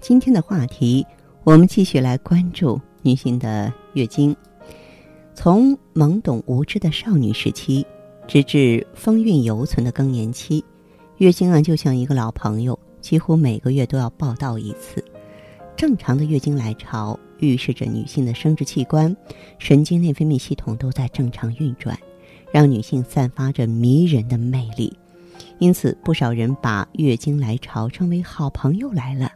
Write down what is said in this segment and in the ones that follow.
今天的话题，我们继续来关注女性的月经，从懵懂无知的少女时期。直至风韵犹存的更年期，月经啊就像一个老朋友，几乎每个月都要报道一次。正常的月经来潮预示着女性的生殖器官、神经内分泌系统都在正常运转，让女性散发着迷人的魅力。因此，不少人把月经来潮称为“好朋友来了”。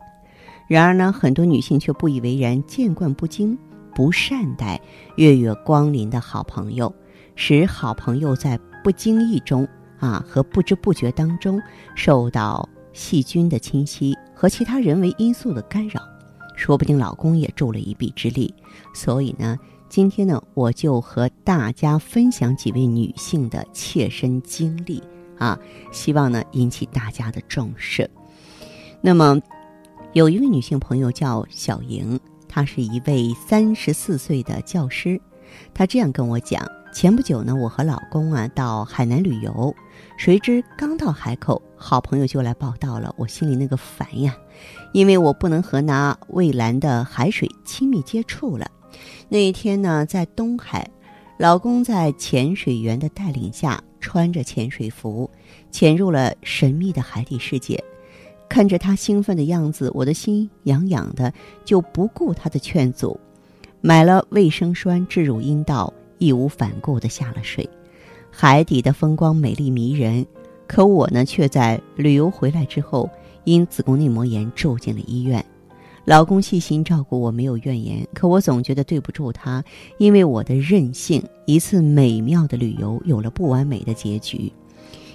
然而呢，很多女性却不以为然，见惯不惊，不善待月月光临的好朋友，使好朋友在不经意中啊，和不知不觉当中，受到细菌的侵袭和其他人为因素的干扰，说不定老公也助了一臂之力。所以呢，今天呢，我就和大家分享几位女性的切身经历啊，希望呢引起大家的重视。那么，有一位女性朋友叫小莹，她是一位三十四岁的教师，她这样跟我讲。前不久呢，我和老公啊到海南旅游，谁知刚到海口，好朋友就来报道了。我心里那个烦呀，因为我不能和那蔚蓝的海水亲密接触了。那一天呢，在东海，老公在潜水员的带领下，穿着潜水服，潜入了神秘的海底世界。看着他兴奋的样子，我的心痒痒的，就不顾他的劝阻，买了卫生栓置入阴道。义无反顾地下了水，海底的风光美丽迷人，可我呢，却在旅游回来之后，因子宫内膜炎住进了医院。老公细心照顾我，没有怨言，可我总觉得对不住他，因为我的任性，一次美妙的旅游有了不完美的结局，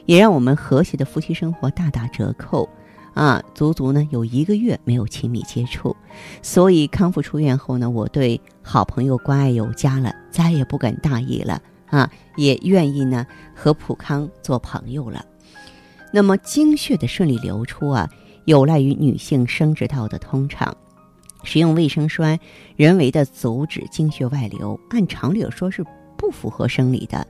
也让我们和谐的夫妻生活大打折扣。啊，足足呢有一个月没有亲密接触，所以康复出院后呢，我对好朋友关爱有加了，再也不敢大意了啊，也愿意呢和普康做朋友了。那么经血的顺利流出啊，有赖于女性生殖道的通畅。使用卫生栓人为的阻止经血外流，按常理说是不符合生理的，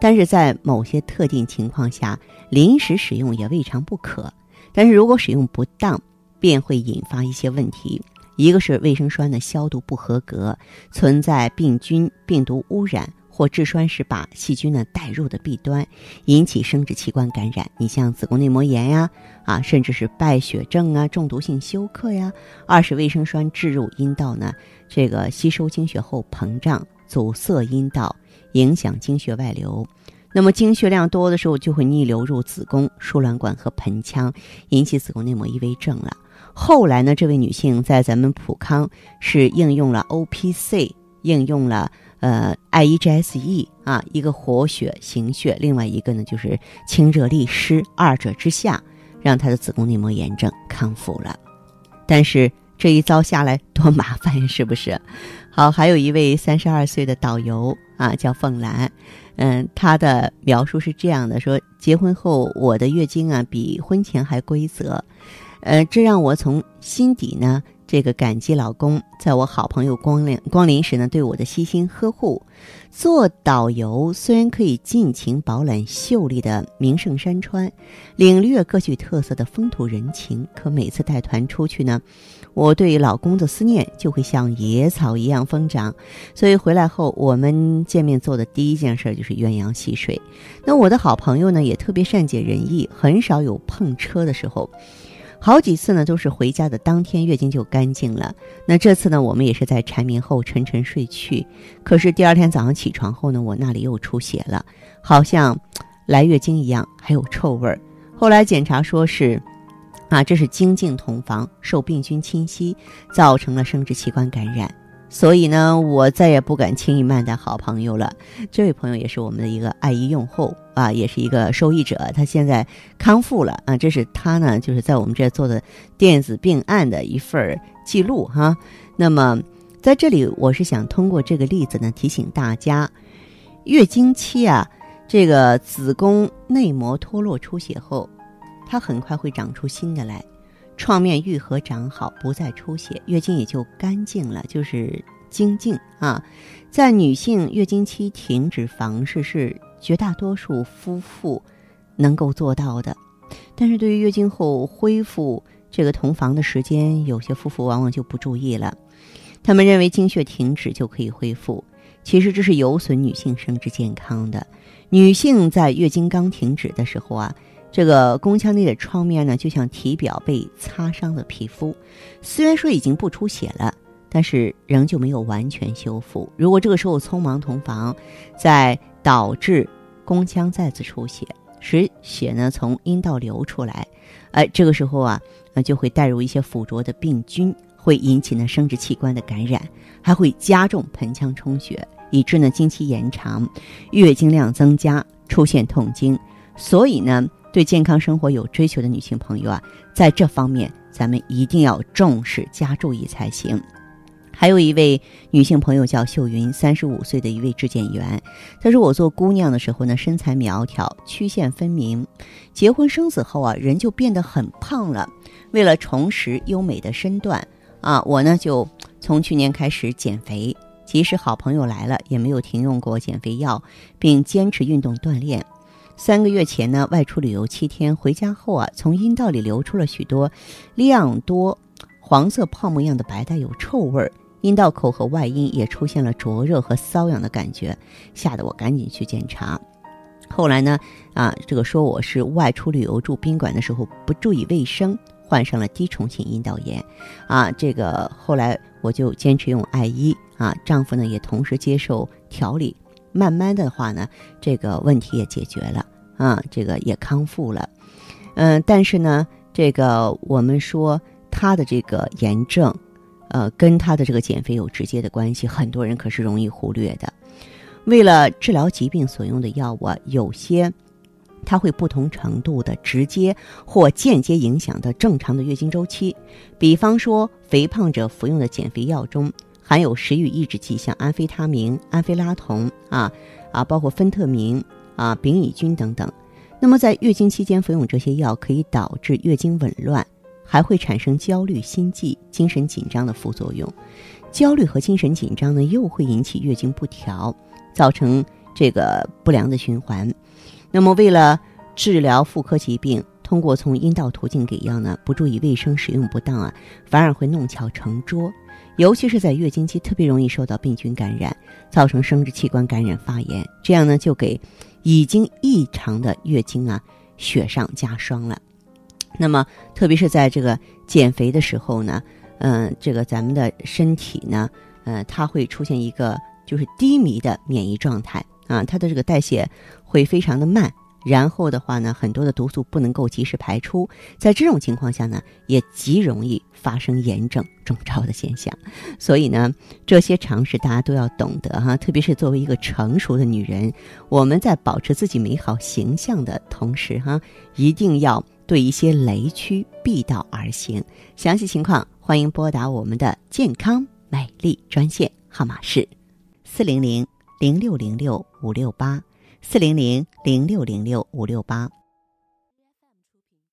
但是在某些特定情况下，临时使用也未尝不可。但是如果使用不当，便会引发一些问题。一个是卫生栓的消毒不合格，存在病菌、病毒污染，或制栓时把细菌呢带入的弊端，引起生殖器官感染。你像子宫内膜炎呀，啊，甚至是败血症啊、中毒性休克呀。二是卫生栓置入阴道呢，这个吸收经血后膨胀，阻塞阴道，影响经血外流。那么经血量多的时候，就会逆流入子宫、输卵管和盆腔，引起子宫内膜异位症了。后来呢，这位女性在咱们普康是应用了 O P C，应用了呃 I E G S E 啊，一个活血行血，另外一个呢就是清热利湿，二者之下，让她的子宫内膜炎症康复了。但是这一遭下来多麻烦呀，是不是？好，还有一位三十二岁的导游啊，叫凤兰。嗯，他的描述是这样的：说结婚后我的月经啊比婚前还规则，呃，这让我从心底呢这个感激老公，在我好朋友光临光临时呢对我的悉心呵护。做导游虽然可以尽情饱览秀丽的名胜山川，领略各具特色的风土人情，可每次带团出去呢。我对老公的思念就会像野草一样疯长，所以回来后我们见面做的第一件事就是鸳鸯戏水。那我的好朋友呢也特别善解人意，很少有碰车的时候。好几次呢都是回家的当天月经就干净了。那这次呢，我们也是在缠绵后沉沉睡去，可是第二天早上起床后呢，我那里又出血了，好像来月经一样，还有臭味儿。后来检查说是。啊，这是精进同房受病菌侵袭，造成了生殖器官感染，所以呢，我再也不敢轻易慢待好朋友了。这位朋友也是我们的一个爱医用户啊，也是一个受益者，他现在康复了啊，这是他呢，就是在我们这做的电子病案的一份记录哈。那么在这里，我是想通过这个例子呢，提醒大家，月经期啊，这个子宫内膜脱落出血后。它很快会长出新的来，创面愈合长好，不再出血，月经也就干净了，就是精进啊。在女性月经期停止房事是绝大多数夫妇能够做到的，但是对于月经后恢复这个同房的时间，有些夫妇往往就不注意了。他们认为经血停止就可以恢复，其实这是有损女性生殖健康的。女性在月经刚停止的时候啊。这个宫腔内的创面呢，就像体表被擦伤的皮肤，虽然说已经不出血了，但是仍旧没有完全修复。如果这个时候匆忙同房，再导致宫腔再次出血，使血呢从阴道流出来，哎，这个时候啊，那就会带入一些附着的病菌，会引起呢生殖器官的感染，还会加重盆腔充血，以致呢经期延长，月经量增加，出现痛经。所以呢。对健康生活有追求的女性朋友啊，在这方面咱们一定要重视加注意才行。还有一位女性朋友叫秀云，三十五岁的一位质检员，她说我做姑娘的时候呢，身材苗条，曲线分明，结婚生子后啊，人就变得很胖了。为了重拾优美的身段啊，我呢就从去年开始减肥，即使好朋友来了，也没有停用过减肥药，并坚持运动锻炼。三个月前呢，外出旅游七天，回家后啊，从阴道里流出了许多量多黄色泡沫样的白带，有臭味儿。阴道口和外阴也出现了灼热和瘙痒的感觉，吓得我赶紧去检查。后来呢，啊，这个说我是外出旅游住宾馆的时候不注意卫生，患上了滴虫性阴道炎。啊，这个后来我就坚持用艾依啊，丈夫呢也同时接受调理。慢慢的话呢，这个问题也解决了啊，这个也康复了，嗯，但是呢，这个我们说他的这个炎症，呃，跟他的这个减肥有直接的关系，很多人可是容易忽略的。为了治疗疾病所用的药物，啊有些它会不同程度的直接或间接影响到正常的月经周期，比方说肥胖者服用的减肥药中。含有食欲抑制剂，像安非他明、安非拉酮啊啊，包括芬特明啊、丙乙菌等等。那么在月经期间服用这些药，可以导致月经紊乱，还会产生焦虑、心悸、精神紧张的副作用。焦虑和精神紧张呢，又会引起月经不调，造成这个不良的循环。那么为了治疗妇科疾病，通过从阴道途径给药呢，不注意卫生、使用不当啊，反而会弄巧成拙。尤其是在月经期，特别容易受到病菌感染，造成生殖器官感染发炎，这样呢就给已经异常的月经啊雪上加霜了。那么，特别是在这个减肥的时候呢，嗯，这个咱们的身体呢，呃，它会出现一个就是低迷的免疫状态啊，它的这个代谢会非常的慢。然后的话呢，很多的毒素不能够及时排出，在这种情况下呢，也极容易发生炎症、肿胀的现象。所以呢，这些常识大家都要懂得哈。特别是作为一个成熟的女人，我们在保持自己美好形象的同时哈，一定要对一些雷区避道而行。详细情况欢迎拨打我们的健康美丽专线号码是四零零零六零六五六八。四零零零六零六五六八。